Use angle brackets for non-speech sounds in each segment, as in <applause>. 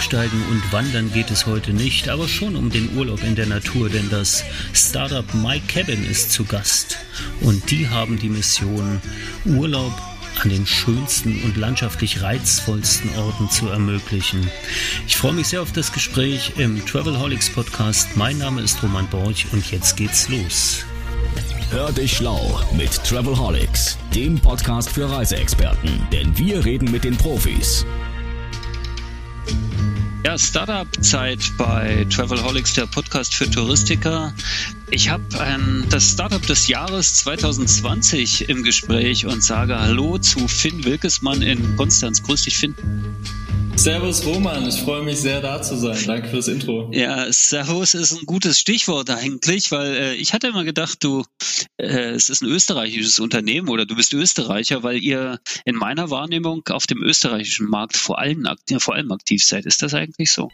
Bergsteigen und Wandern geht es heute nicht, aber schon um den Urlaub in der Natur, denn das Startup My Cabin ist zu Gast. Und die haben die Mission, Urlaub an den schönsten und landschaftlich reizvollsten Orten zu ermöglichen. Ich freue mich sehr auf das Gespräch im Travelholics Podcast. Mein Name ist Roman Borch und jetzt geht's los. Hör dich schlau mit Travelholics, dem Podcast für Reiseexperten, denn wir reden mit den Profis. Ja, Startup-Zeit bei Travelholics, der Podcast für Touristiker. Ich habe ähm, das Startup des Jahres 2020 im Gespräch und sage Hallo zu Finn Wilkesmann in Konstanz. Grüß dich, Finn. Servus Roman, ich freue mich sehr da zu sein. Danke für das Intro. Ja, Servus ist ein gutes Stichwort eigentlich, weil äh, ich hatte immer gedacht, du, äh, es ist ein österreichisches Unternehmen oder du bist Österreicher, weil ihr in meiner Wahrnehmung auf dem österreichischen Markt vor allem, vor allem aktiv seid. Ist das eigentlich so?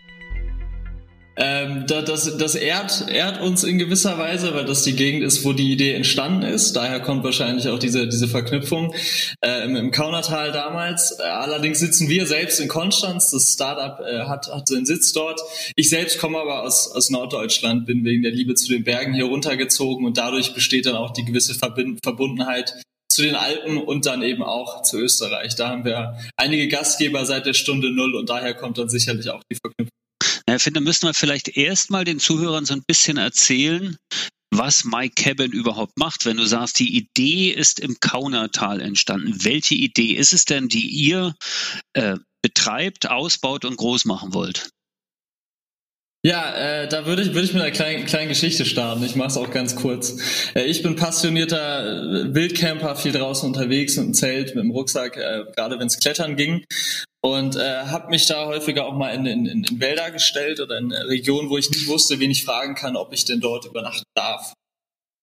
Ähm, das, das ehrt, ehrt uns in gewisser Weise, weil das die Gegend ist, wo die Idee entstanden ist. Daher kommt wahrscheinlich auch diese, diese Verknüpfung äh, im, im Kaunertal damals. Äh, allerdings sitzen wir selbst in Konstanz. Das Startup äh, hat, hat seinen Sitz dort. Ich selbst komme aber aus, aus Norddeutschland, bin wegen der Liebe zu den Bergen hier runtergezogen und dadurch besteht dann auch die gewisse Verbind Verbundenheit zu den Alpen und dann eben auch zu Österreich. Da haben wir einige Gastgeber seit der Stunde Null und daher kommt dann sicherlich auch die Verknüpfung. Ich finde, da müssen wir vielleicht erstmal den Zuhörern so ein bisschen erzählen, was My Cabin überhaupt macht. Wenn du sagst, die Idee ist im Kaunertal entstanden. Welche Idee ist es denn, die ihr äh, betreibt, ausbaut und groß machen wollt? Ja, äh, da würde ich, würde ich mit einer kleinen, kleinen Geschichte starten. Ich mache es auch ganz kurz. Äh, ich bin passionierter Wildcamper, viel draußen unterwegs mit dem Zelt, mit dem Rucksack, äh, gerade wenn es klettern ging. Und äh, habe mich da häufiger auch mal in, in, in Wälder gestellt oder in Regionen, wo ich nicht wusste, wen ich fragen kann, ob ich denn dort übernachten darf.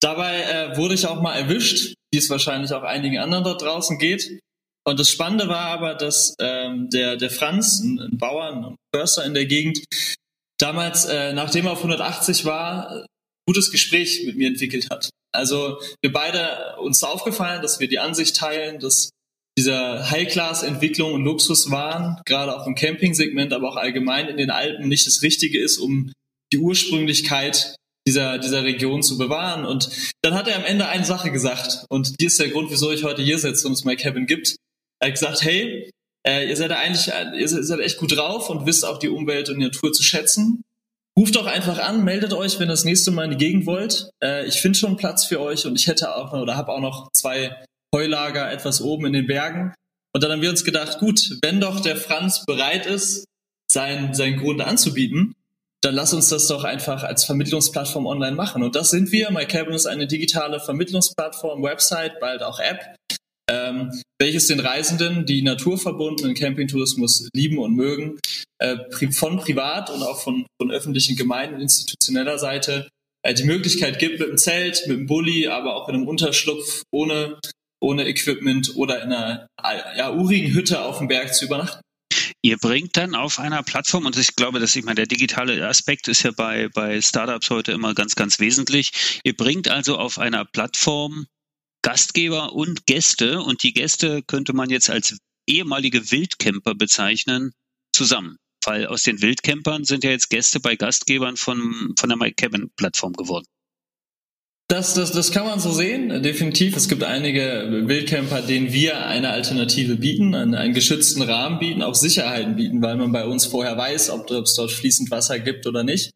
Dabei äh, wurde ich auch mal erwischt, wie es wahrscheinlich auch einigen anderen dort draußen geht. Und das Spannende war aber, dass ähm, der, der Franz, ein, ein Bauer, ein Förster in der Gegend, damals, äh, nachdem er auf 180 war, gutes Gespräch mit mir entwickelt hat. Also wir beide uns aufgefallen, dass wir die Ansicht teilen, dass dieser High-Class-Entwicklung und Luxuswaren, gerade auch im Camping-Segment, aber auch allgemein in den Alpen nicht das Richtige ist, um die Ursprünglichkeit dieser, dieser Region zu bewahren. Und dann hat er am Ende eine Sache gesagt. Und die ist der Grund, wieso ich heute hier sitze und es My Cabin gibt. Er hat gesagt, hey, äh, ihr seid eigentlich, ihr seid echt gut drauf und wisst auch die Umwelt und die Natur zu schätzen. Ruft doch einfach an, meldet euch, wenn ihr das nächste Mal in die Gegend wollt. Äh, ich finde schon Platz für euch und ich hätte auch oder habe auch noch zwei Heulager etwas oben in den Bergen. Und dann haben wir uns gedacht, gut, wenn doch der Franz bereit ist, sein, seinen Grund anzubieten, dann lass uns das doch einfach als Vermittlungsplattform online machen. Und das sind wir. MyCabin ist eine digitale Vermittlungsplattform, Website, bald auch App, ähm, welches den Reisenden, die naturverbundenen Campingtourismus lieben und mögen, äh, von privat und auch von, von öffentlichen Gemeinden institutioneller Seite äh, die Möglichkeit gibt, mit einem Zelt, mit einem Bulli, aber auch in einem Unterschlupf ohne, ohne Equipment oder in einer ja, urigen Hütte auf dem Berg zu übernachten. Ihr bringt dann auf einer Plattform, und ich glaube, dass ich meine, der digitale Aspekt ist ja bei, bei Startups heute immer ganz, ganz wesentlich. Ihr bringt also auf einer Plattform Gastgeber und Gäste und die Gäste könnte man jetzt als ehemalige Wildcamper bezeichnen, zusammen. Weil aus den Wildcampern sind ja jetzt Gäste bei Gastgebern von, von der MyCabin-Plattform geworden. Das, das, das kann man so sehen, definitiv. Es gibt einige Wildcamper, denen wir eine Alternative bieten, einen, einen geschützten Rahmen bieten, auch Sicherheiten bieten, weil man bei uns vorher weiß, ob es dort fließend Wasser gibt oder nicht.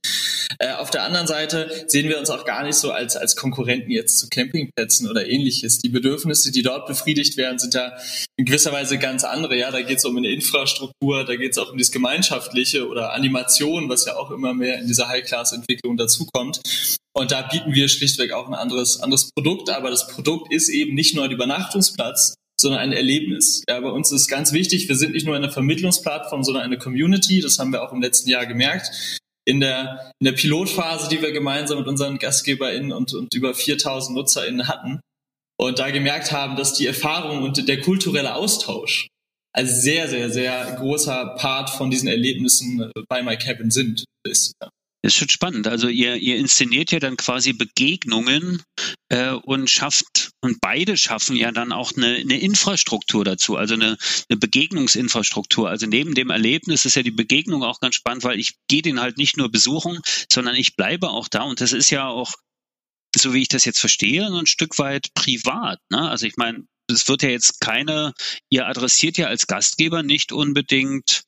Äh, auf der anderen Seite sehen wir uns auch gar nicht so als, als Konkurrenten jetzt zu Campingplätzen oder ähnliches. Die Bedürfnisse, die dort befriedigt werden, sind ja in gewisser Weise ganz andere. Ja, da geht es um eine Infrastruktur, da geht es auch um das Gemeinschaftliche oder Animation, was ja auch immer mehr in dieser High-Class-Entwicklung dazukommt. Und da bieten wir schlichtweg auch ein anderes, anderes Produkt. Aber das Produkt ist eben nicht nur ein Übernachtungsplatz, sondern ein Erlebnis. Ja, bei uns ist ganz wichtig, wir sind nicht nur eine Vermittlungsplattform, sondern eine Community. Das haben wir auch im letzten Jahr gemerkt in der, in der Pilotphase, die wir gemeinsam mit unseren GastgeberInnen und, und über 4000 NutzerInnen hatten und da gemerkt haben, dass die Erfahrung und der kulturelle Austausch ein sehr, sehr, sehr großer Part von diesen Erlebnissen bei My Cabin sind. Ist. Das ist schon spannend. Also ihr, ihr inszeniert ja dann quasi Begegnungen äh, und schafft Und beide schaffen ja dann auch eine, eine Infrastruktur dazu, also eine, eine Begegnungsinfrastruktur. Also neben dem Erlebnis ist ja die Begegnung auch ganz spannend, weil ich gehe den halt nicht nur besuchen, sondern ich bleibe auch da. Und das ist ja auch, so wie ich das jetzt verstehe, ein Stück weit privat. Ne? Also ich meine, es wird ja jetzt keine, ihr adressiert ja als Gastgeber nicht unbedingt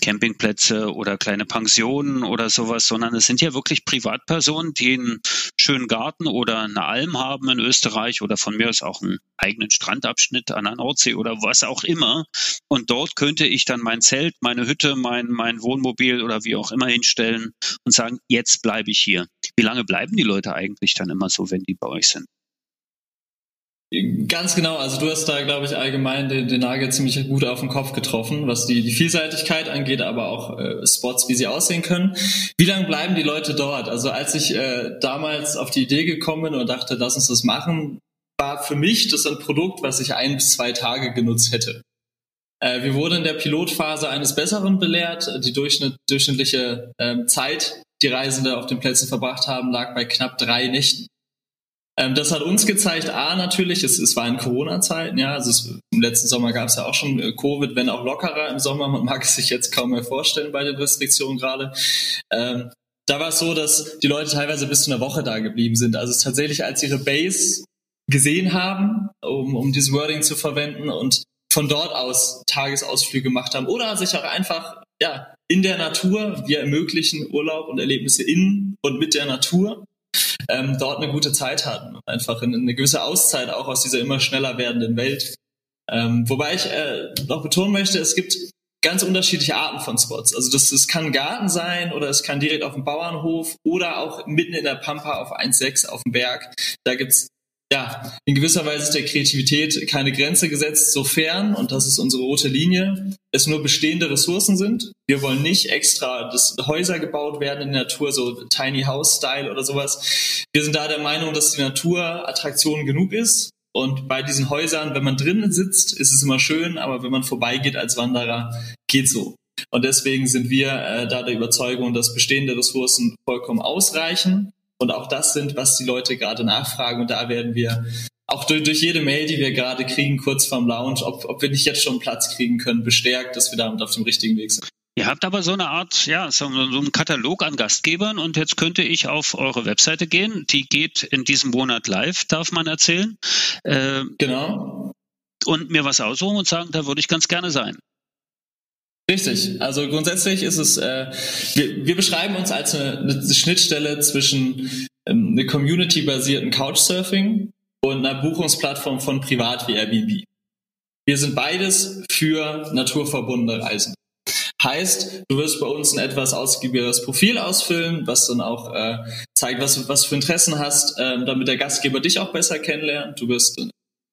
Campingplätze oder kleine Pensionen oder sowas, sondern es sind ja wirklich Privatpersonen, die einen schönen Garten oder eine Alm haben in Österreich oder von mir aus auch einen eigenen Strandabschnitt an der Nordsee oder was auch immer. Und dort könnte ich dann mein Zelt, meine Hütte, mein, mein Wohnmobil oder wie auch immer hinstellen und sagen, jetzt bleibe ich hier. Wie lange bleiben die Leute eigentlich dann immer so, wenn die bei euch sind? Ganz genau, also du hast da, glaube ich, allgemein den, den Nagel ziemlich gut auf den Kopf getroffen, was die, die Vielseitigkeit angeht, aber auch äh, Spots, wie sie aussehen können. Wie lange bleiben die Leute dort? Also als ich äh, damals auf die Idee gekommen bin und dachte, lass uns das machen, war für mich das ein Produkt, was ich ein bis zwei Tage genutzt hätte. Äh, wir wurden in der Pilotphase eines Besseren belehrt. Die Durchschnitt, durchschnittliche äh, Zeit, die Reisende auf den Plätzen verbracht haben, lag bei knapp drei Nächten. Ähm, das hat uns gezeigt, A, natürlich, es, es war in Corona-Zeiten, ja, also es, im letzten Sommer gab es ja auch schon äh, Covid, wenn auch lockerer im Sommer, man mag es sich jetzt kaum mehr vorstellen bei den Restriktionen gerade. Ähm, da war es so, dass die Leute teilweise bis zu einer Woche da geblieben sind. Also es tatsächlich, als ihre Base gesehen haben, um, um dieses Wording zu verwenden und von dort aus Tagesausflüge gemacht haben oder sich auch einfach ja, in der Natur, wir ermöglichen Urlaub und Erlebnisse in und mit der Natur ähm, dort eine gute Zeit hatten und einfach eine, gewisse Auszeit auch aus dieser immer schneller werdenden Welt. Ähm, wobei ich äh, noch betonen möchte, es gibt ganz unterschiedliche Arten von Spots. Also das, das kann Garten sein oder es kann direkt auf dem Bauernhof oder auch mitten in der Pampa auf 1,6 auf dem Berg. Da gibt's ja, in gewisser Weise ist der Kreativität keine Grenze gesetzt, sofern, und das ist unsere rote Linie, es nur bestehende Ressourcen sind. Wir wollen nicht extra, dass Häuser gebaut werden in der Natur, so Tiny House Style oder sowas. Wir sind da der Meinung, dass die Natur Attraktion genug ist. Und bei diesen Häusern, wenn man drinnen sitzt, ist es immer schön, aber wenn man vorbeigeht als Wanderer, geht so. Und deswegen sind wir äh, da der Überzeugung, dass bestehende Ressourcen vollkommen ausreichen und auch das sind, was die Leute gerade nachfragen. Und da werden wir auch durch, durch jede Mail, die wir gerade kriegen, kurz vorm Launch, ob, ob wir nicht jetzt schon Platz kriegen können, bestärkt, dass wir damit auf dem richtigen Weg sind. Ihr habt aber so eine Art, ja, so, so einen Katalog an Gastgebern und jetzt könnte ich auf eure Webseite gehen. Die geht in diesem Monat live, darf man erzählen. Äh, genau. Und mir was aussuchen und sagen, da würde ich ganz gerne sein. Richtig. Also grundsätzlich ist es, äh, wir, wir beschreiben uns als eine, eine Schnittstelle zwischen ähm, eine Community-basierten Couchsurfing und einer Buchungsplattform von Privat wie Airbnb. Wir sind beides für naturverbundene Reisen. Heißt, du wirst bei uns ein etwas ausgiebigeres Profil ausfüllen, was dann auch äh, zeigt, was, was du für Interessen hast, äh, damit der Gastgeber dich auch besser kennenlernt. Du wirst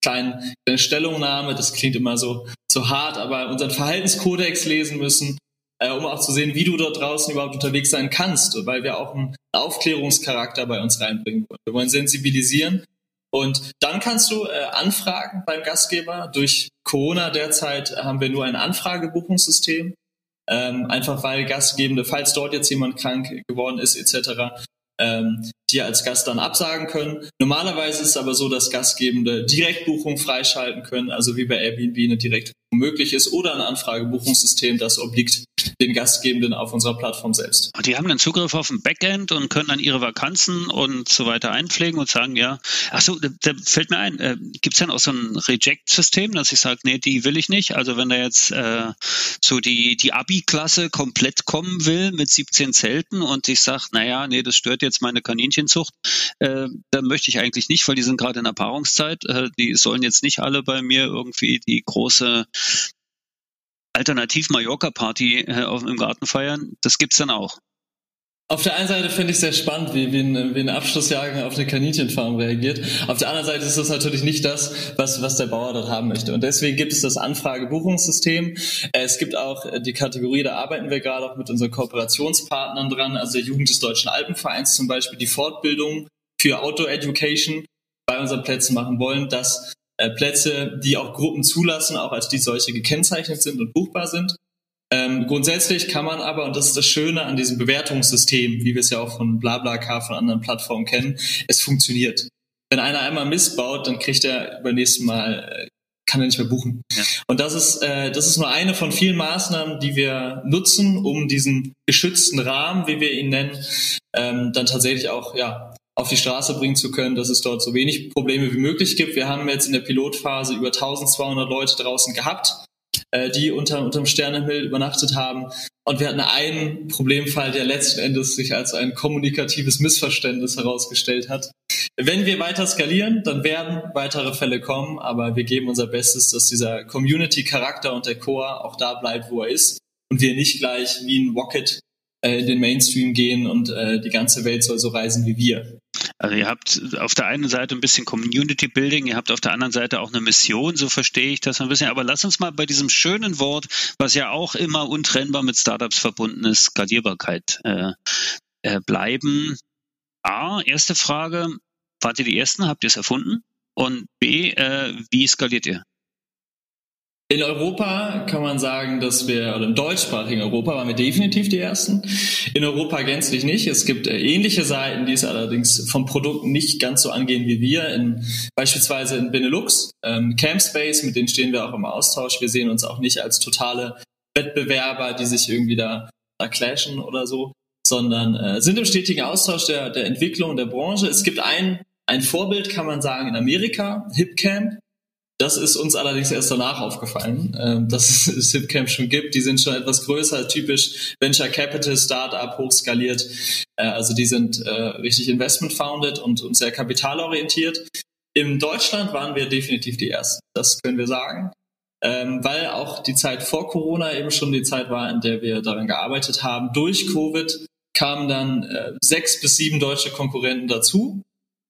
kleinen, kleine Stellungnahme, das klingt immer so, so hart, aber unseren Verhaltenskodex lesen müssen, äh, um auch zu sehen, wie du dort draußen überhaupt unterwegs sein kannst, weil wir auch einen Aufklärungscharakter bei uns reinbringen wollen. Wir wollen sensibilisieren und dann kannst du äh, anfragen beim Gastgeber. Durch Corona derzeit haben wir nur ein Anfragebuchungssystem. Ähm, einfach weil Gastgebende, falls dort jetzt jemand krank geworden ist etc., ähm, die als Gast dann absagen können. Normalerweise ist es aber so, dass Gastgebende Direktbuchung freischalten können, also wie bei Airbnb eine Direktbuchung möglich ist oder ein Anfragebuchungssystem, das obliegt den Gastgebenden auf unserer Plattform selbst. Die haben dann Zugriff auf ein Backend und können dann ihre Vakanzen und so weiter einpflegen und sagen, ja, ach so, da, da fällt mir ein, äh, gibt es dann auch so ein Reject-System, dass ich sage, nee, die will ich nicht. Also wenn da jetzt äh, so die, die Abi-Klasse komplett kommen will mit 17 Zelten und ich sage, naja, nee, das stört jetzt meine Kaninchenzucht, äh, dann möchte ich eigentlich nicht, weil die sind gerade in der Paarungszeit. Äh, die sollen jetzt nicht alle bei mir irgendwie die große Alternativ-Mallorca-Party äh, im Garten feiern. Das gibt's dann auch. Auf der einen Seite finde ich sehr spannend, wie, wie, ein, wie ein Abschlussjahrgang auf eine Kaninchenfarm reagiert. Auf der anderen Seite ist das natürlich nicht das, was, was der Bauer dort haben möchte. Und deswegen gibt es das Anfragebuchungssystem. Äh, es gibt auch die Kategorie, da arbeiten wir gerade auch mit unseren Kooperationspartnern dran, also der Jugend des Deutschen Alpenvereins zum Beispiel, die Fortbildung für Outdoor Education bei unseren Plätzen machen wollen, dass äh, Plätze, die auch Gruppen zulassen, auch als die solche gekennzeichnet sind und buchbar sind. Ähm, grundsätzlich kann man aber, und das ist das Schöne an diesem Bewertungssystem, wie wir es ja auch von BlaBlaCar, von anderen Plattformen kennen, es funktioniert. wenn einer einmal missbaut, dann kriegt er beim nächsten Mal äh, kann er nicht mehr buchen. Ja. Und das ist, äh, das ist nur eine von vielen Maßnahmen, die wir nutzen, um diesen geschützten Rahmen, wie wir ihn nennen, ähm, dann tatsächlich auch ja, auf die Straße bringen zu können, dass es dort so wenig Probleme wie möglich gibt. Wir haben jetzt in der Pilotphase über 1200 Leute draußen gehabt, äh, die unter, unterm Sternenhimmel übernachtet haben. Und wir hatten einen Problemfall, der letzten Endes sich als ein kommunikatives Missverständnis herausgestellt hat. Wenn wir weiter skalieren, dann werden weitere Fälle kommen, aber wir geben unser Bestes, dass dieser Community-Charakter und der Core auch da bleibt, wo er ist und wir nicht gleich wie ein Rocket äh, in den Mainstream gehen und äh, die ganze Welt soll so reisen wie wir. Also ihr habt auf der einen Seite ein bisschen Community Building, ihr habt auf der anderen Seite auch eine Mission, so verstehe ich das ein bisschen. Aber lass uns mal bei diesem schönen Wort, was ja auch immer untrennbar mit Startups verbunden ist, Skalierbarkeit äh, äh, bleiben. A, erste Frage, wart ihr die Ersten, habt ihr es erfunden? Und B, äh, wie skaliert ihr? In Europa kann man sagen, dass wir, oder im deutschsprachigen Europa waren wir definitiv die Ersten. In Europa gänzlich nicht. Es gibt äh, ähnliche Seiten, die es allerdings vom Produkt nicht ganz so angehen wie wir. In, beispielsweise in Benelux, ähm, Campspace, mit denen stehen wir auch im Austausch. Wir sehen uns auch nicht als totale Wettbewerber, die sich irgendwie da, da clashen oder so, sondern äh, sind im stetigen Austausch der, der Entwicklung der Branche. Es gibt ein, ein Vorbild, kann man sagen, in Amerika, HipCamp das ist uns allerdings erst danach aufgefallen, äh, dass <laughs> es Hipcamp schon gibt. Die sind schon etwas größer, typisch Venture Capital, Startup, hochskaliert. Äh, also die sind äh, richtig investment founded und, und sehr kapitalorientiert. In Deutschland waren wir definitiv die Ersten, das können wir sagen. Ähm, weil auch die Zeit vor Corona eben schon die Zeit war, in der wir daran gearbeitet haben. Durch Covid kamen dann äh, sechs bis sieben deutsche Konkurrenten dazu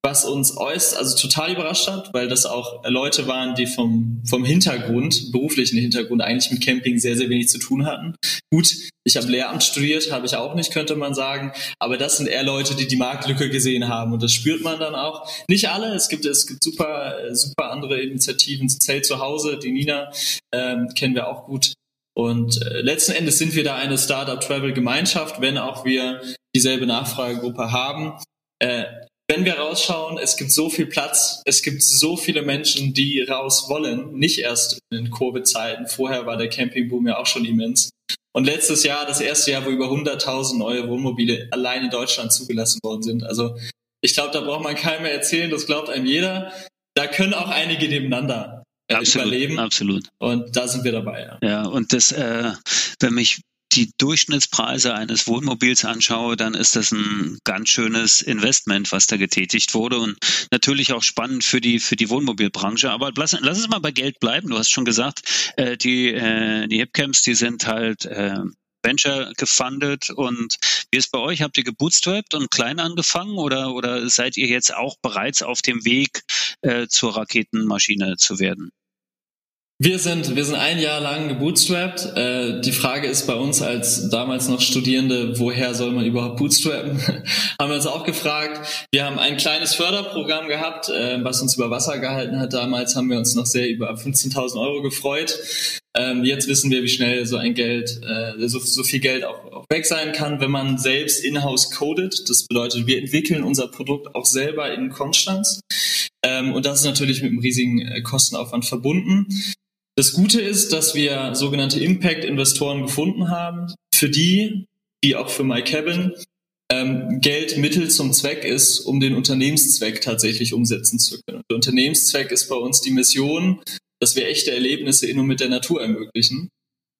was uns äußerst, also total überrascht hat, weil das auch Leute waren, die vom, vom Hintergrund, beruflichen Hintergrund eigentlich mit Camping sehr, sehr wenig zu tun hatten. Gut, ich habe Lehramt studiert, habe ich auch nicht, könnte man sagen, aber das sind eher Leute, die die Marktlücke gesehen haben und das spürt man dann auch. Nicht alle, es gibt, es gibt super, super andere Initiativen, Zelt zu Hause, die Nina ähm, kennen wir auch gut. Und äh, letzten Endes sind wir da eine Startup-Travel-Gemeinschaft, wenn auch wir dieselbe Nachfragegruppe haben. Äh, wenn wir rausschauen, es gibt so viel Platz, es gibt so viele Menschen, die raus wollen, nicht erst in Covid-Zeiten. Vorher war der Campingboom ja auch schon immens. Und letztes Jahr, das erste Jahr, wo über 100.000 neue Wohnmobile allein in Deutschland zugelassen worden sind. Also ich glaube, da braucht man keinem mehr erzählen, das glaubt einem jeder. Da können auch einige nebeneinander äh, absolut, überleben. Absolut. Und da sind wir dabei. Ja, ja und das, äh, wenn mich die Durchschnittspreise eines Wohnmobils anschaue, dann ist das ein ganz schönes Investment, was da getätigt wurde und natürlich auch spannend für die für die Wohnmobilbranche. Aber lass, lass es mal bei Geld bleiben. Du hast schon gesagt, äh, die äh, die Hipcamps, die sind halt äh, Venture gefundet und wie ist bei euch? Habt ihr gebootstrapped und klein angefangen oder oder seid ihr jetzt auch bereits auf dem Weg äh, zur Raketenmaschine zu werden? Wir sind, wir sind ein Jahr lang gebootstrapped. Äh, die Frage ist bei uns als damals noch Studierende, woher soll man überhaupt bootstrappen? <laughs> haben wir uns auch gefragt. Wir haben ein kleines Förderprogramm gehabt, äh, was uns über Wasser gehalten hat. Damals haben wir uns noch sehr über 15.000 Euro gefreut. Ähm, jetzt wissen wir, wie schnell so ein Geld, äh, so, so viel Geld auch, auch weg sein kann, wenn man selbst in-house codet. Das bedeutet, wir entwickeln unser Produkt auch selber in Konstanz. Ähm, und das ist natürlich mit einem riesigen äh, Kostenaufwand verbunden. Das Gute ist, dass wir sogenannte Impact-Investoren gefunden haben, für die, wie auch für MyCabin, ähm, Geld Mittel zum Zweck ist, um den Unternehmenszweck tatsächlich umsetzen zu können. Der Unternehmenszweck ist bei uns die Mission, dass wir echte Erlebnisse in und mit der Natur ermöglichen.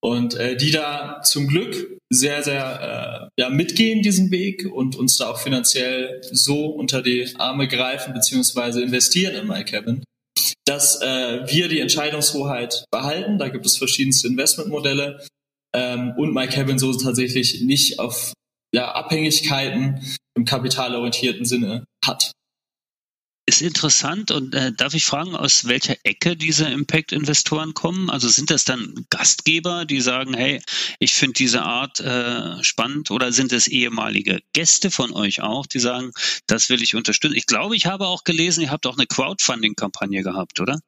Und äh, die da zum Glück sehr, sehr äh, ja, mitgehen diesen Weg und uns da auch finanziell so unter die Arme greifen beziehungsweise investieren in MyCabin, dass äh, wir die Entscheidungshoheit behalten. Da gibt es verschiedenste Investmentmodelle ähm, und MyCabin so tatsächlich nicht auf ja, Abhängigkeiten im kapitalorientierten Sinne hat ist interessant und äh, darf ich fragen, aus welcher Ecke diese Impact-Investoren kommen? Also sind das dann Gastgeber, die sagen, hey, ich finde diese Art äh, spannend oder sind es ehemalige Gäste von euch auch, die sagen, das will ich unterstützen? Ich glaube, ich habe auch gelesen, ihr habt auch eine Crowdfunding-Kampagne gehabt, oder?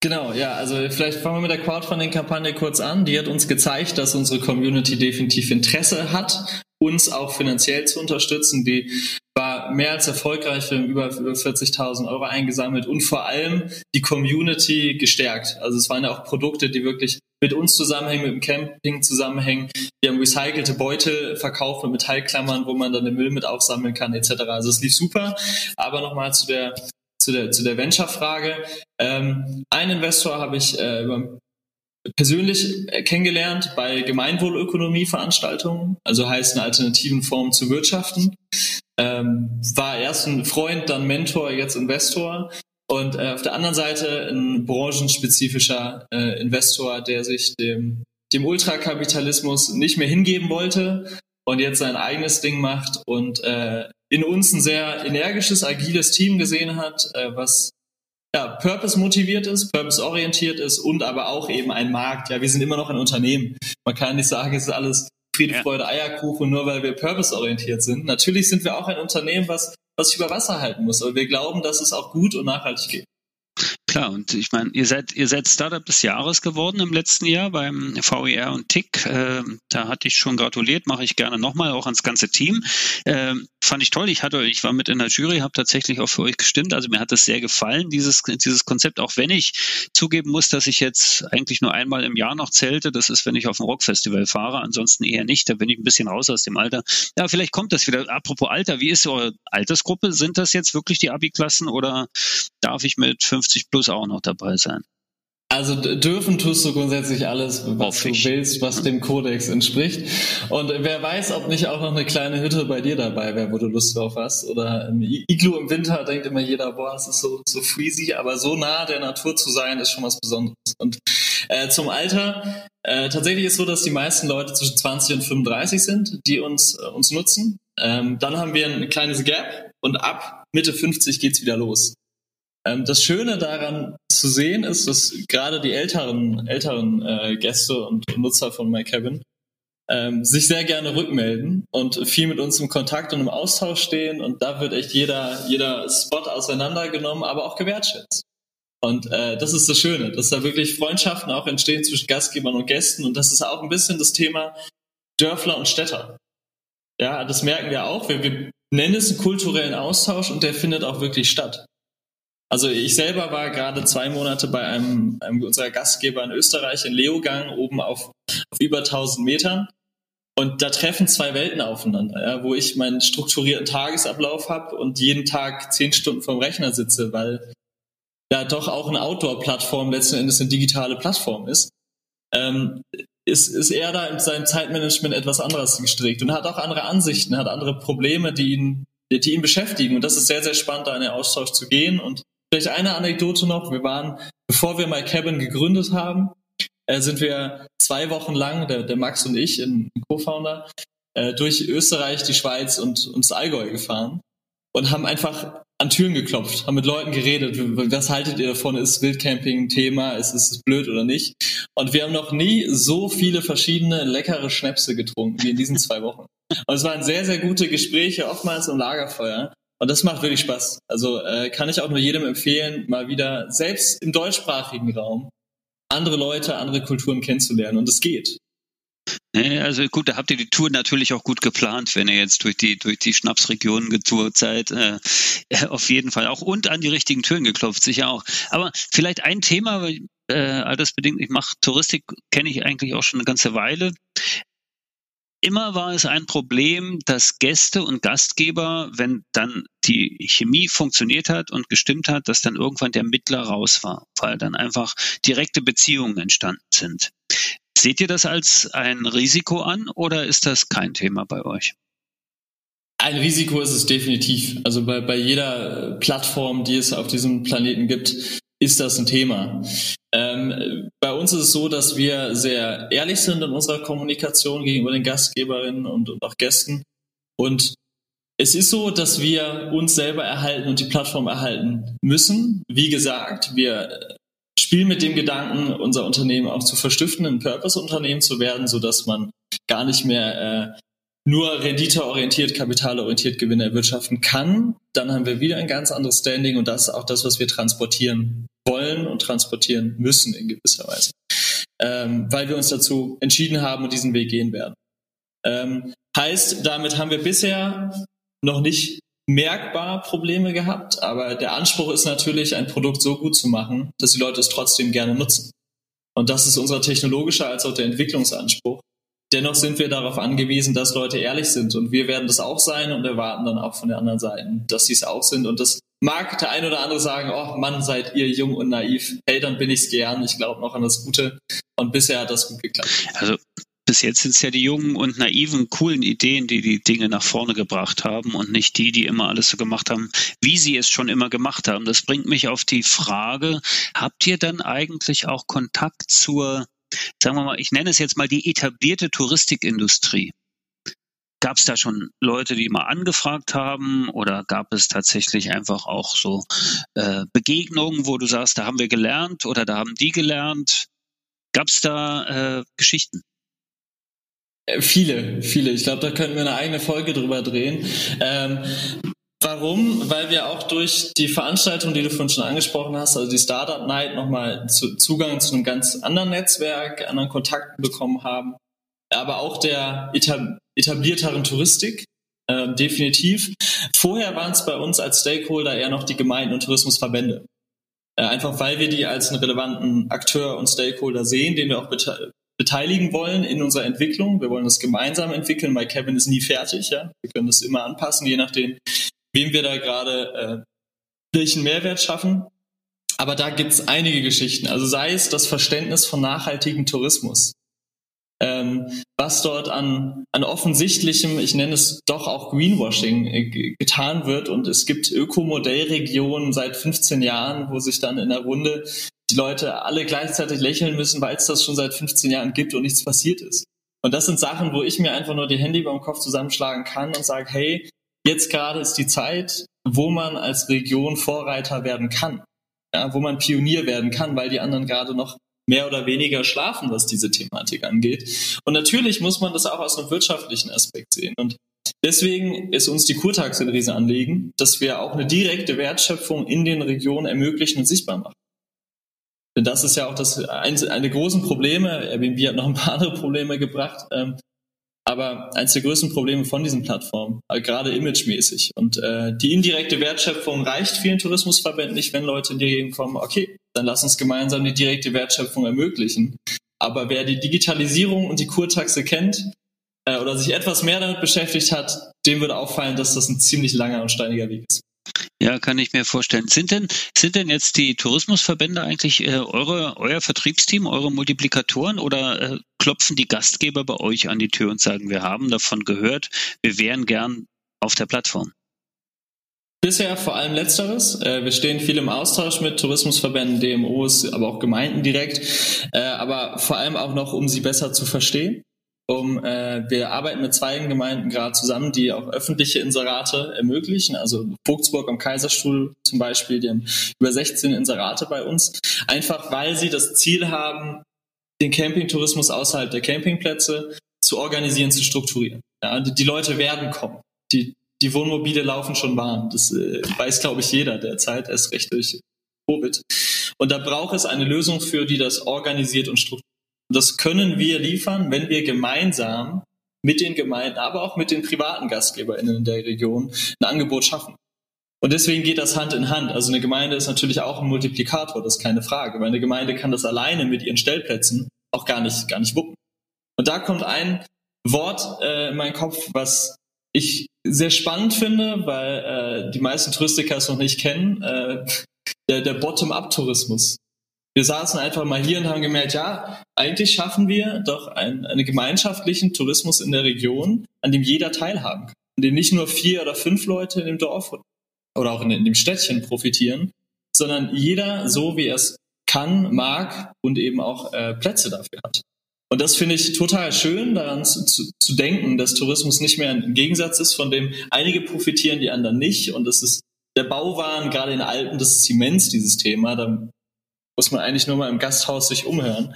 Genau, ja, also vielleicht fangen wir mit der Crowdfunding-Kampagne kurz an. Die hat uns gezeigt, dass unsere Community definitiv Interesse hat, uns auch finanziell zu unterstützen. Die war mehr als erfolgreich. Wir haben über, über 40.000 Euro eingesammelt und vor allem die Community gestärkt. Also es waren ja auch Produkte, die wirklich mit uns zusammenhängen, mit dem Camping zusammenhängen. Wir haben recycelte Beutel verkauft mit Metallklammern, wo man dann den Müll mit aufsammeln kann, etc. Also es lief super. Aber nochmal zu der zu der, zu der Venture-Frage. Ähm, einen Investor habe ich äh, persönlich kennengelernt bei Gemeinwohlökonomie-Veranstaltungen, also heißt eine alternativen Form zu wirtschaften. Ähm, war erst ein Freund, dann Mentor, jetzt Investor. Und äh, auf der anderen Seite ein branchenspezifischer äh, Investor, der sich dem, dem Ultrakapitalismus nicht mehr hingeben wollte und jetzt sein eigenes Ding macht und äh, in uns ein sehr energisches, agiles Team gesehen hat, äh, was ja, Purpose motiviert ist, Purpose orientiert ist und aber auch eben ein Markt. Ja, wir sind immer noch ein Unternehmen. Man kann nicht sagen, es ist alles Friede, ja. Freude, Eierkuchen, nur weil wir Purpose orientiert sind. Natürlich sind wir auch ein Unternehmen, was, was sich über Wasser halten muss, aber wir glauben, dass es auch gut und nachhaltig geht. Klar, und ich meine, ihr seid, ihr seid Startup des Jahres geworden im letzten Jahr beim VER und TIC. Äh, da hatte ich schon gratuliert, mache ich gerne nochmal, auch ans ganze Team. Äh, fand ich toll. Ich hatte, ich war mit in der Jury, habe tatsächlich auch für euch gestimmt. Also mir hat das sehr gefallen, dieses, dieses Konzept, auch wenn ich zugeben muss, dass ich jetzt eigentlich nur einmal im Jahr noch zelte. Das ist, wenn ich auf ein Rockfestival fahre, ansonsten eher nicht. Da bin ich ein bisschen raus aus dem Alter. Ja, vielleicht kommt das wieder. Apropos Alter, wie ist eure Altersgruppe? Sind das jetzt wirklich die Abi-Klassen oder darf ich mit 50 plus auch noch dabei sein? Also dürfen tust du grundsätzlich alles, was du willst, was dem Kodex entspricht. Und wer weiß, ob nicht auch noch eine kleine Hütte bei dir dabei wäre, wo du Lust drauf hast. Oder im Iglu im Winter denkt immer jeder, boah, es ist so, so freezy. Aber so nah der Natur zu sein, ist schon was Besonderes. Und äh, zum Alter, äh, tatsächlich ist es so, dass die meisten Leute zwischen 20 und 35 sind, die uns, äh, uns nutzen. Ähm, dann haben wir ein kleines Gap und ab Mitte 50 geht's wieder los. Ähm, das Schöne daran zu sehen ist, dass gerade die älteren, älteren äh, Gäste und Nutzer von MyCabin ähm, sich sehr gerne rückmelden und viel mit uns im Kontakt und im Austausch stehen und da wird echt jeder, jeder Spot auseinandergenommen, aber auch gewertschätzt. Und äh, das ist das Schöne, dass da wirklich Freundschaften auch entstehen zwischen Gastgebern und Gästen und das ist auch ein bisschen das Thema Dörfler und Städter. Ja, das merken wir auch. Wir, wir nennen es einen kulturellen Austausch und der findet auch wirklich statt. Also ich selber war gerade zwei Monate bei einem, einem unserer Gastgeber in Österreich in Leogang oben auf, auf über 1000 Metern. Und da treffen zwei Welten aufeinander, ja, wo ich meinen strukturierten Tagesablauf habe und jeden Tag zehn Stunden vom Rechner sitze, weil ja doch auch eine Outdoor-Plattform letzten Endes eine digitale Plattform ist. Ähm, ist, ist er da in seinem Zeitmanagement etwas anderes gestrickt und hat auch andere Ansichten, hat andere Probleme, die ihn, die ihn beschäftigen. Und das ist sehr, sehr spannend, da in den Austausch zu gehen und Vielleicht eine Anekdote noch. Wir waren, bevor wir My Cabin gegründet haben, äh, sind wir zwei Wochen lang, der, der Max und ich, ein Co-Founder, äh, durch Österreich, die Schweiz und, und Allgäu gefahren und haben einfach an Türen geklopft, haben mit Leuten geredet. Was haltet ihr davon? Ist Wildcamping ein Thema? Ist es blöd oder nicht? Und wir haben noch nie so viele verschiedene leckere Schnäpse getrunken wie in diesen zwei Wochen. Und es waren sehr, sehr gute Gespräche, oftmals im Lagerfeuer. Und das macht wirklich Spaß. Also äh, kann ich auch nur jedem empfehlen, mal wieder selbst im deutschsprachigen Raum andere Leute, andere Kulturen kennenzulernen. Und es geht. Also gut, da habt ihr die Tour natürlich auch gut geplant, wenn ihr jetzt durch die durch die Schnapsregionen getourt seid. Äh, <laughs> auf jeden Fall auch und an die richtigen Türen geklopft, sicher auch. Aber vielleicht ein Thema, äh, altersbedingt, ich mache Touristik, kenne ich eigentlich auch schon eine ganze Weile. Immer war es ein Problem, dass Gäste und Gastgeber, wenn dann die Chemie funktioniert hat und gestimmt hat, dass dann irgendwann der Mittler raus war, weil dann einfach direkte Beziehungen entstanden sind. Seht ihr das als ein Risiko an oder ist das kein Thema bei euch? Ein Risiko ist es definitiv. Also bei, bei jeder Plattform, die es auf diesem Planeten gibt, ist das ein Thema. Ähm, bei uns ist es so, dass wir sehr ehrlich sind in unserer Kommunikation gegenüber den Gastgeberinnen und, und auch Gästen. Und es ist so, dass wir uns selber erhalten und die Plattform erhalten müssen. Wie gesagt, wir spielen mit dem Gedanken, unser Unternehmen auch zu verstiften, ein Purpose-Unternehmen zu werden, so dass man gar nicht mehr äh, nur renditeorientiert, kapitalorientiert Gewinne erwirtschaften kann, dann haben wir wieder ein ganz anderes Standing und das ist auch das, was wir transportieren wollen und transportieren müssen in gewisser Weise, ähm, weil wir uns dazu entschieden haben und diesen Weg gehen werden. Ähm, heißt, damit haben wir bisher noch nicht merkbar Probleme gehabt, aber der Anspruch ist natürlich, ein Produkt so gut zu machen, dass die Leute es trotzdem gerne nutzen. Und das ist unser technologischer als auch der Entwicklungsanspruch. Dennoch sind wir darauf angewiesen, dass Leute ehrlich sind und wir werden das auch sein und erwarten dann auch von der anderen Seite, dass sie es auch sind. Und das mag der ein oder andere sagen, oh Mann, seid ihr jung und naiv. Hey, dann bin ich's gern. Ich glaube noch an das Gute. Und bisher hat das gut geklappt. Also bis jetzt sind es ja die jungen und naiven, coolen Ideen, die die Dinge nach vorne gebracht haben und nicht die, die immer alles so gemacht haben, wie sie es schon immer gemacht haben. Das bringt mich auf die Frage, habt ihr dann eigentlich auch Kontakt zur, sagen wir mal, ich nenne es jetzt mal die etablierte Touristikindustrie? Gab es da schon Leute, die mal angefragt haben oder gab es tatsächlich einfach auch so äh, Begegnungen, wo du sagst, da haben wir gelernt oder da haben die gelernt? Gab es da äh, Geschichten? Äh, viele, viele. Ich glaube, da könnten wir eine eigene Folge drüber drehen. Ähm, warum? Weil wir auch durch die Veranstaltung, die du vorhin schon angesprochen hast, also die Startup Night, nochmal zu, Zugang zu einem ganz anderen Netzwerk, anderen Kontakten bekommen haben. Aber auch der etablierteren Touristik, äh, definitiv. Vorher waren es bei uns als Stakeholder eher noch die Gemeinden und Tourismusverbände. Äh, einfach weil wir die als einen relevanten Akteur und Stakeholder sehen, den wir auch beteiligen wollen in unserer Entwicklung. Wir wollen das gemeinsam entwickeln, weil Kevin ist nie fertig. Ja? Wir können das immer anpassen, je nachdem, wem wir da gerade äh, welchen Mehrwert schaffen. Aber da gibt's einige Geschichten. Also sei es das Verständnis von nachhaltigem Tourismus. Ähm, was dort an, an offensichtlichem, ich nenne es doch auch Greenwashing, äh, getan wird. Und es gibt Ökomodellregionen seit 15 Jahren, wo sich dann in der Runde die Leute alle gleichzeitig lächeln müssen, weil es das schon seit 15 Jahren gibt und nichts passiert ist. Und das sind Sachen, wo ich mir einfach nur die Hände über den Kopf zusammenschlagen kann und sage, hey, jetzt gerade ist die Zeit, wo man als Region Vorreiter werden kann, ja, wo man Pionier werden kann, weil die anderen gerade noch mehr oder weniger schlafen, was diese Thematik angeht. Und natürlich muss man das auch aus einem wirtschaftlichen Aspekt sehen. Und deswegen ist uns die Kurtaxe ein Riesenanliegen, dass wir auch eine direkte Wertschöpfung in den Regionen ermöglichen und sichtbar machen. Denn das ist ja auch das eins, eine der großen Probleme. Airbnb hat noch ein paar andere Probleme gebracht. Ähm, aber eines der größten Probleme von diesen Plattformen, äh, gerade imagemäßig. Und äh, die indirekte Wertschöpfung reicht vielen Tourismusverbänden nicht, wenn Leute in die Gegend kommen, okay, dann lass uns gemeinsam die direkte Wertschöpfung ermöglichen. Aber wer die Digitalisierung und die Kurtaxe kennt äh, oder sich etwas mehr damit beschäftigt hat, dem würde auffallen, dass das ein ziemlich langer und steiniger Weg ist. Ja, kann ich mir vorstellen. Sind denn, sind denn jetzt die Tourismusverbände eigentlich äh, eure, euer Vertriebsteam, eure Multiplikatoren oder äh, klopfen die Gastgeber bei euch an die Tür und sagen, wir haben davon gehört, wir wären gern auf der Plattform? Bisher vor allem Letzteres. Äh, wir stehen viel im Austausch mit Tourismusverbänden, DMOs, aber auch Gemeinden direkt, äh, aber vor allem auch noch, um sie besser zu verstehen um äh, wir arbeiten mit zwei Gemeinden gerade zusammen, die auch öffentliche Inserate ermöglichen. Also Vogtsburg am Kaiserstuhl zum Beispiel, die haben über 16 Inserate bei uns, einfach weil sie das Ziel haben, den Campingtourismus außerhalb der Campingplätze zu organisieren, zu strukturieren. Ja, die, die Leute werden kommen. Die, die Wohnmobile laufen schon warm. Das äh, weiß, glaube ich, jeder derzeit, erst recht durch Covid. Und da braucht es eine Lösung für, die das organisiert und strukturiert. Das können wir liefern, wenn wir gemeinsam mit den Gemeinden, aber auch mit den privaten GastgeberInnen in der Region ein Angebot schaffen. Und deswegen geht das Hand in Hand. Also eine Gemeinde ist natürlich auch ein Multiplikator, das ist keine Frage, weil eine Gemeinde kann das alleine mit ihren Stellplätzen auch gar nicht, gar nicht wuppen. Und da kommt ein Wort äh, in meinen Kopf, was ich sehr spannend finde, weil äh, die meisten Touristiker es noch nicht kennen, äh, der, der Bottom-up-Tourismus. Wir saßen einfach mal hier und haben gemerkt, ja, eigentlich schaffen wir doch einen, einen gemeinschaftlichen Tourismus in der Region, an dem jeder teilhaben kann. An dem nicht nur vier oder fünf Leute in dem Dorf oder auch in, in dem Städtchen profitieren, sondern jeder so, wie er es kann, mag und eben auch äh, Plätze dafür hat. Und das finde ich total schön, daran zu, zu, zu, denken, dass Tourismus nicht mehr ein Gegensatz ist, von dem einige profitieren, die anderen nicht. Und das ist der Bauwahn, gerade in Alpen des Zements, dieses Thema. Da muss man eigentlich nur mal im Gasthaus sich umhören.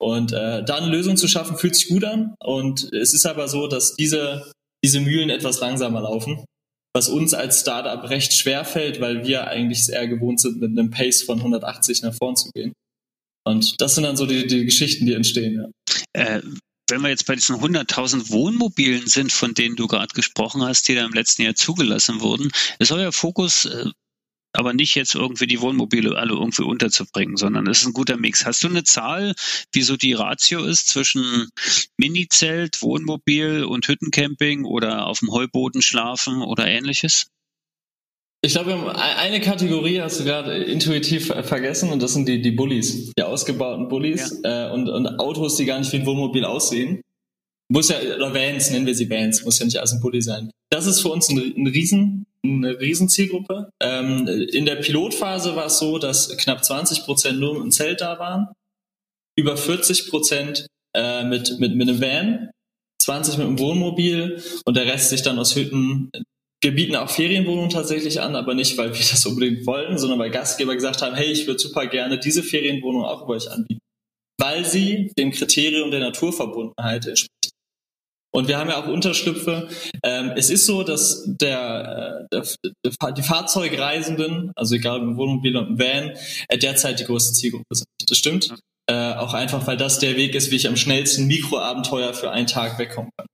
Und äh, da eine Lösung zu schaffen, fühlt sich gut an. Und es ist aber so, dass diese, diese Mühlen etwas langsamer laufen, was uns als Startup recht schwer fällt, weil wir eigentlich eher gewohnt sind, mit einem Pace von 180 nach vorn zu gehen. Und das sind dann so die, die Geschichten, die entstehen. Ja. Äh, wenn wir jetzt bei diesen 100.000 Wohnmobilen sind, von denen du gerade gesprochen hast, die da im letzten Jahr zugelassen wurden, ist euer Fokus äh, aber nicht jetzt irgendwie die Wohnmobile alle irgendwie unterzubringen, sondern es ist ein guter Mix. Hast du eine Zahl, wie so die Ratio ist zwischen Minizelt, Wohnmobil und Hüttencamping oder auf dem Heuboden schlafen oder ähnliches? Ich glaube, eine Kategorie hast du gerade intuitiv vergessen und das sind die, die Bullies, die ausgebauten Bullies ja. äh, und, und Autos, die gar nicht wie ein Wohnmobil aussehen. Muss ja, oder Vans, nennen wir sie Vans, muss ja nicht alles ein Bulli sein. Das ist für uns ein, ein Riesen, eine Riesenzielgruppe. Ähm, in der Pilotphase war es so, dass knapp 20 Prozent nur mit einem Zelt da waren, über 40 Prozent äh, mit, mit, mit einem Van, 20 mit einem Wohnmobil und der Rest sich dann aus Hütten. Wir bieten auch Ferienwohnungen tatsächlich an, aber nicht, weil wir <laughs> das unbedingt wollen, sondern weil Gastgeber gesagt haben, hey, ich würde super gerne diese Ferienwohnung auch über euch anbieten, weil sie dem Kriterium der Naturverbundenheit entspricht. Und wir haben ja auch Unterschlüpfe. Ähm, es ist so, dass der, äh, der, die Fahrzeugreisenden, also egal ob im Wohnmobil oder im Van, äh, derzeit die größte Zielgruppe sind. Das stimmt. Äh, auch einfach, weil das der Weg ist, wie ich am schnellsten Mikroabenteuer für einen Tag wegkommen kann.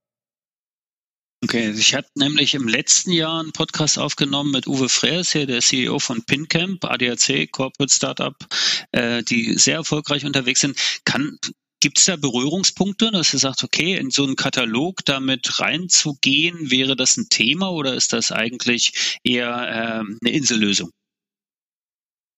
Okay, ich habe nämlich im letzten Jahr einen Podcast aufgenommen mit Uwe Freers, hier der CEO von PinCamp, ADAC, Corporate Startup, äh, die sehr erfolgreich unterwegs sind. Kann, Gibt es da Berührungspunkte, dass ihr sagt, okay, in so einen Katalog damit reinzugehen, wäre das ein Thema oder ist das eigentlich eher äh, eine Insellösung?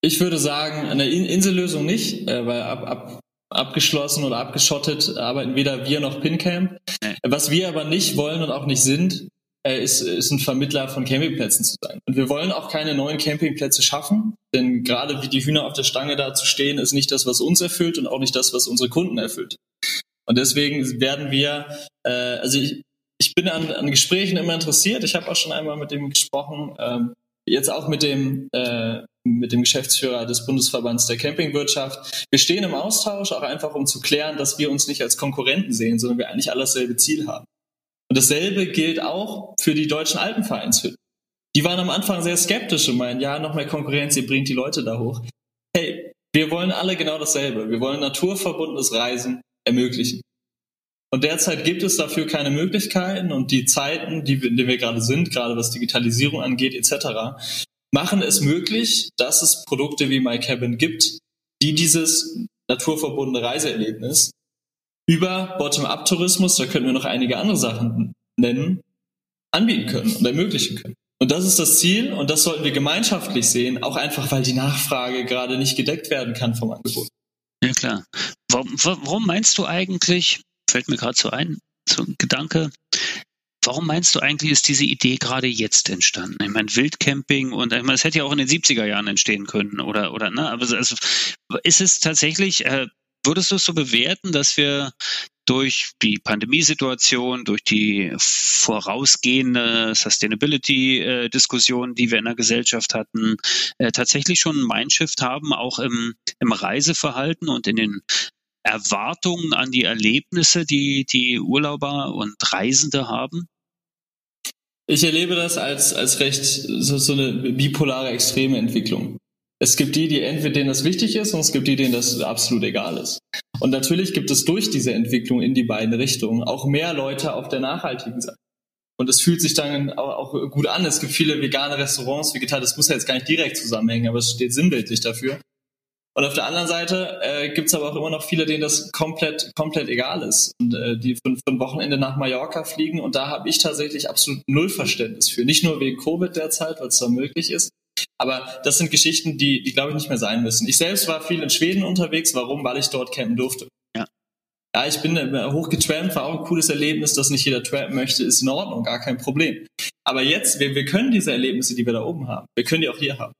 Ich würde sagen, eine Insellösung nicht, äh, weil ab, ab, abgeschlossen oder abgeschottet arbeiten weder wir noch PinCamp. Was wir aber nicht wollen und auch nicht sind, äh, ist, ist ein Vermittler von Campingplätzen zu sein. Und wir wollen auch keine neuen Campingplätze schaffen, denn gerade wie die Hühner auf der Stange da zu stehen, ist nicht das, was uns erfüllt und auch nicht das, was unsere Kunden erfüllt. Und deswegen werden wir, äh, also ich, ich bin an, an Gesprächen immer interessiert. Ich habe auch schon einmal mit dem gesprochen, ähm, jetzt auch mit dem, äh, mit dem Geschäftsführer des Bundesverbands der Campingwirtschaft. Wir stehen im Austausch, auch einfach um zu klären, dass wir uns nicht als Konkurrenten sehen, sondern wir eigentlich alle dasselbe Ziel haben. Und dasselbe gilt auch für die deutschen Alpenvereinshütten. Die waren am Anfang sehr skeptisch und meinen, ja, noch mehr Konkurrenz, ihr bringt die Leute da hoch. Hey, wir wollen alle genau dasselbe. Wir wollen naturverbundenes Reisen ermöglichen. Und derzeit gibt es dafür keine Möglichkeiten und die Zeiten, die in denen wir gerade sind, gerade was Digitalisierung angeht etc., machen es möglich, dass es Produkte wie MyCabin gibt, die dieses naturverbundene Reiseerlebnis über Bottom-up-Tourismus, da könnten wir noch einige andere Sachen nennen, anbieten können und ermöglichen können. Und das ist das Ziel und das sollten wir gemeinschaftlich sehen, auch einfach, weil die Nachfrage gerade nicht gedeckt werden kann vom Angebot. Ja klar. Warum, warum meinst du eigentlich, fällt mir gerade so ein, so ein Gedanke, Warum meinst du eigentlich, ist diese Idee gerade jetzt entstanden? Ich meine, Wildcamping und ich meine, es hätte ja auch in den 70er Jahren entstehen können oder, oder, ne? Aber also, ist es tatsächlich, äh, Würdest du es so bewerten, dass wir durch die Pandemiesituation, durch die vorausgehende Sustainability-Diskussion, die wir in der Gesellschaft hatten, äh, tatsächlich schon ein Mindshift haben, auch im, im Reiseverhalten und in den Erwartungen an die Erlebnisse, die die Urlauber und Reisende haben? Ich erlebe das als, als recht so, so eine bipolare extreme Entwicklung. Es gibt die, die entweder denen das wichtig ist und es gibt die, denen das absolut egal ist. Und natürlich gibt es durch diese Entwicklung in die beiden Richtungen auch mehr Leute auf der nachhaltigen Seite. Und es fühlt sich dann auch, gut an. Es gibt viele vegane Restaurants, vegetar, das muss ja jetzt gar nicht direkt zusammenhängen, aber es steht sinnbildlich dafür. Und auf der anderen Seite äh, gibt es aber auch immer noch viele, denen das komplett, komplett egal ist und äh, die für, für ein Wochenende nach Mallorca fliegen. Und da habe ich tatsächlich absolut null Verständnis für. Nicht nur wegen Covid derzeit, weil es da möglich ist, aber das sind Geschichten, die, die glaube ich nicht mehr sein müssen. Ich selbst war viel in Schweden unterwegs. Warum? Weil ich dort campen durfte. Ja. Ja, ich bin hochgetrampt, war auch ein cooles Erlebnis, dass nicht jeder trampen möchte, ist in Ordnung, gar kein Problem. Aber jetzt, wir, wir können diese Erlebnisse, die wir da oben haben, wir können die auch hier haben.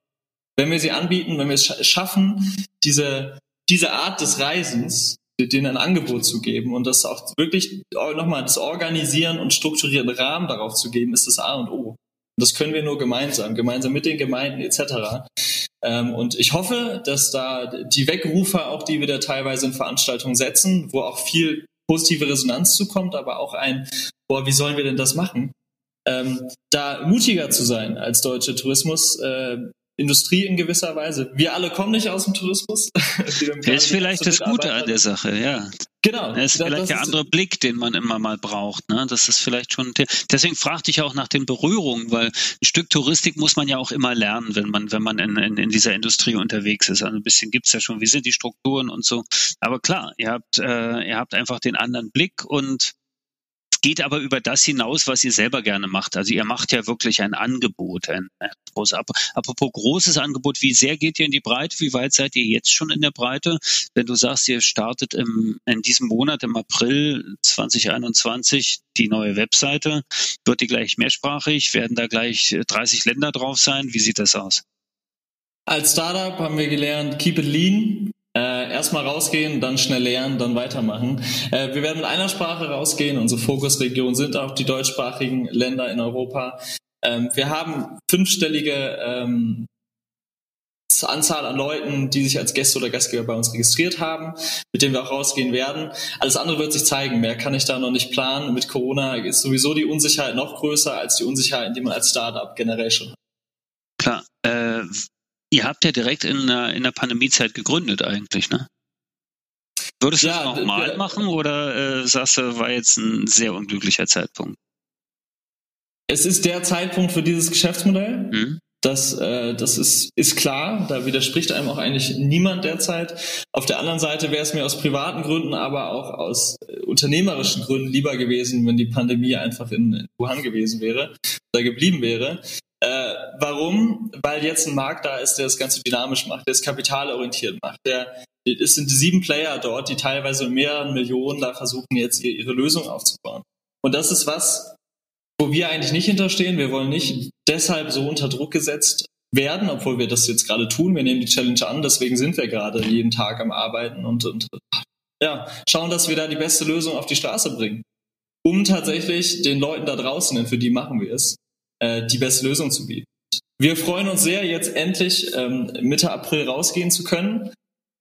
Wenn wir sie anbieten, wenn wir es schaffen, diese, diese Art des Reisens, denen ein Angebot zu geben und das auch wirklich nochmal das Organisieren und strukturieren Rahmen darauf zu geben, ist das A und O. Das können wir nur gemeinsam, gemeinsam mit den Gemeinden etc. Ähm, und ich hoffe, dass da die Wegrufer, auch die wir da teilweise in Veranstaltungen setzen, wo auch viel positive Resonanz zukommt, aber auch ein, boah, wie sollen wir denn das machen? Ähm, da mutiger zu sein als deutsche Tourismusindustrie äh, in gewisser Weise. Wir alle kommen nicht aus dem Tourismus. <laughs> das ist vielleicht das Gute an der Sache, ja. Genau. Das ist vielleicht das der ist andere Blick, den man immer mal braucht. Ne? Das ist vielleicht schon. Deswegen fragte ich auch nach den Berührungen, weil ein Stück Touristik muss man ja auch immer lernen, wenn man, wenn man in, in, in dieser Industrie unterwegs ist. Also ein bisschen gibt's ja schon. Wie sind die Strukturen und so? Aber klar, ihr habt, äh, ihr habt einfach den anderen Blick und geht aber über das hinaus, was ihr selber gerne macht. Also ihr macht ja wirklich ein Angebot, ein, ein großes, apropos großes Angebot, wie sehr geht ihr in die Breite? Wie weit seid ihr jetzt schon in der Breite? Wenn du sagst, ihr startet im, in diesem Monat, im April 2021, die neue Webseite, wird die gleich mehrsprachig? Werden da gleich 30 Länder drauf sein? Wie sieht das aus? Als Startup haben wir gelernt, keep it lean. Äh, erstmal rausgehen, dann schnell lernen, dann weitermachen. Äh, wir werden mit einer Sprache rausgehen. Unsere Fokusregion sind auch die deutschsprachigen Länder in Europa. Ähm, wir haben fünfstellige ähm, Anzahl an Leuten, die sich als Gäste oder Gastgeber bei uns registriert haben, mit denen wir auch rausgehen werden. Alles andere wird sich zeigen. Mehr kann ich da noch nicht planen. Mit Corona ist sowieso die Unsicherheit noch größer als die Unsicherheit, die man als Startup generell schon hat. Klar. Äh, Ihr habt ja direkt in, in der Pandemiezeit gegründet eigentlich, ne? Würdest du ja, das nochmal machen oder äh, sagst du, war jetzt ein sehr unglücklicher Zeitpunkt? Es ist der Zeitpunkt für dieses Geschäftsmodell. Mhm. Das, äh, das ist, ist klar, da widerspricht einem auch eigentlich niemand derzeit. Auf der anderen Seite wäre es mir aus privaten Gründen, aber auch aus äh, unternehmerischen Gründen lieber gewesen, wenn die Pandemie einfach in Wuhan gewesen wäre oder geblieben wäre. Äh, warum? Weil jetzt ein Markt da ist, der das Ganze dynamisch macht, der es kapitalorientiert macht. Der, es sind sieben Player dort, die teilweise mehreren Millionen da versuchen, jetzt ihre Lösung aufzubauen. Und das ist was, wo wir eigentlich nicht hinterstehen. Wir wollen nicht deshalb so unter Druck gesetzt werden, obwohl wir das jetzt gerade tun. Wir nehmen die Challenge an, deswegen sind wir gerade jeden Tag am Arbeiten und, und ja, schauen, dass wir da die beste Lösung auf die Straße bringen. Um tatsächlich den Leuten da draußen, denn für die machen wir es, äh, die beste Lösung zu bieten. Wir freuen uns sehr, jetzt endlich ähm, Mitte April rausgehen zu können.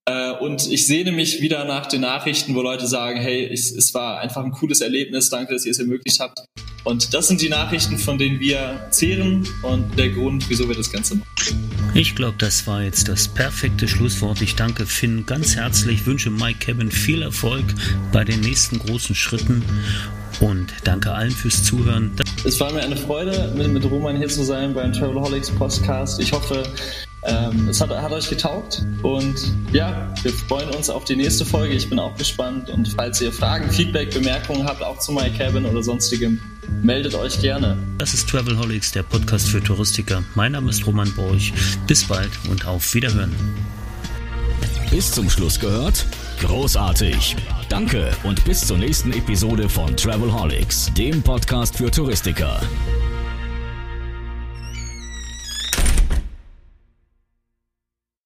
Äh, und ich sehne mich wieder nach den Nachrichten, wo Leute sagen, hey, ich, es war einfach ein cooles Erlebnis, danke, dass ihr es ermöglicht habt. Und das sind die Nachrichten, von denen wir zehren und der Grund, wieso wir das Ganze machen. Ich glaube, das war jetzt das perfekte Schlusswort. Ich danke Finn ganz herzlich, wünsche Mike Kevin viel Erfolg bei den nächsten großen Schritten und danke allen fürs Zuhören. Es war mir eine Freude, mit, mit Roman hier zu sein beim Travelholics Podcast. Ich hoffe, ähm, es hat, hat, euch getaugt und ja, wir freuen uns auf die nächste Folge. Ich bin auch gespannt und falls ihr Fragen, Feedback, Bemerkungen habt, auch zu My Cabin oder sonstigem, meldet euch gerne. Das ist Travelholics, der Podcast für Touristiker. Mein Name ist Roman Borch. Bis bald und auf Wiederhören. Bis zum Schluss gehört? Großartig! Danke und bis zur nächsten Episode von Travelholics, dem Podcast für Touristiker.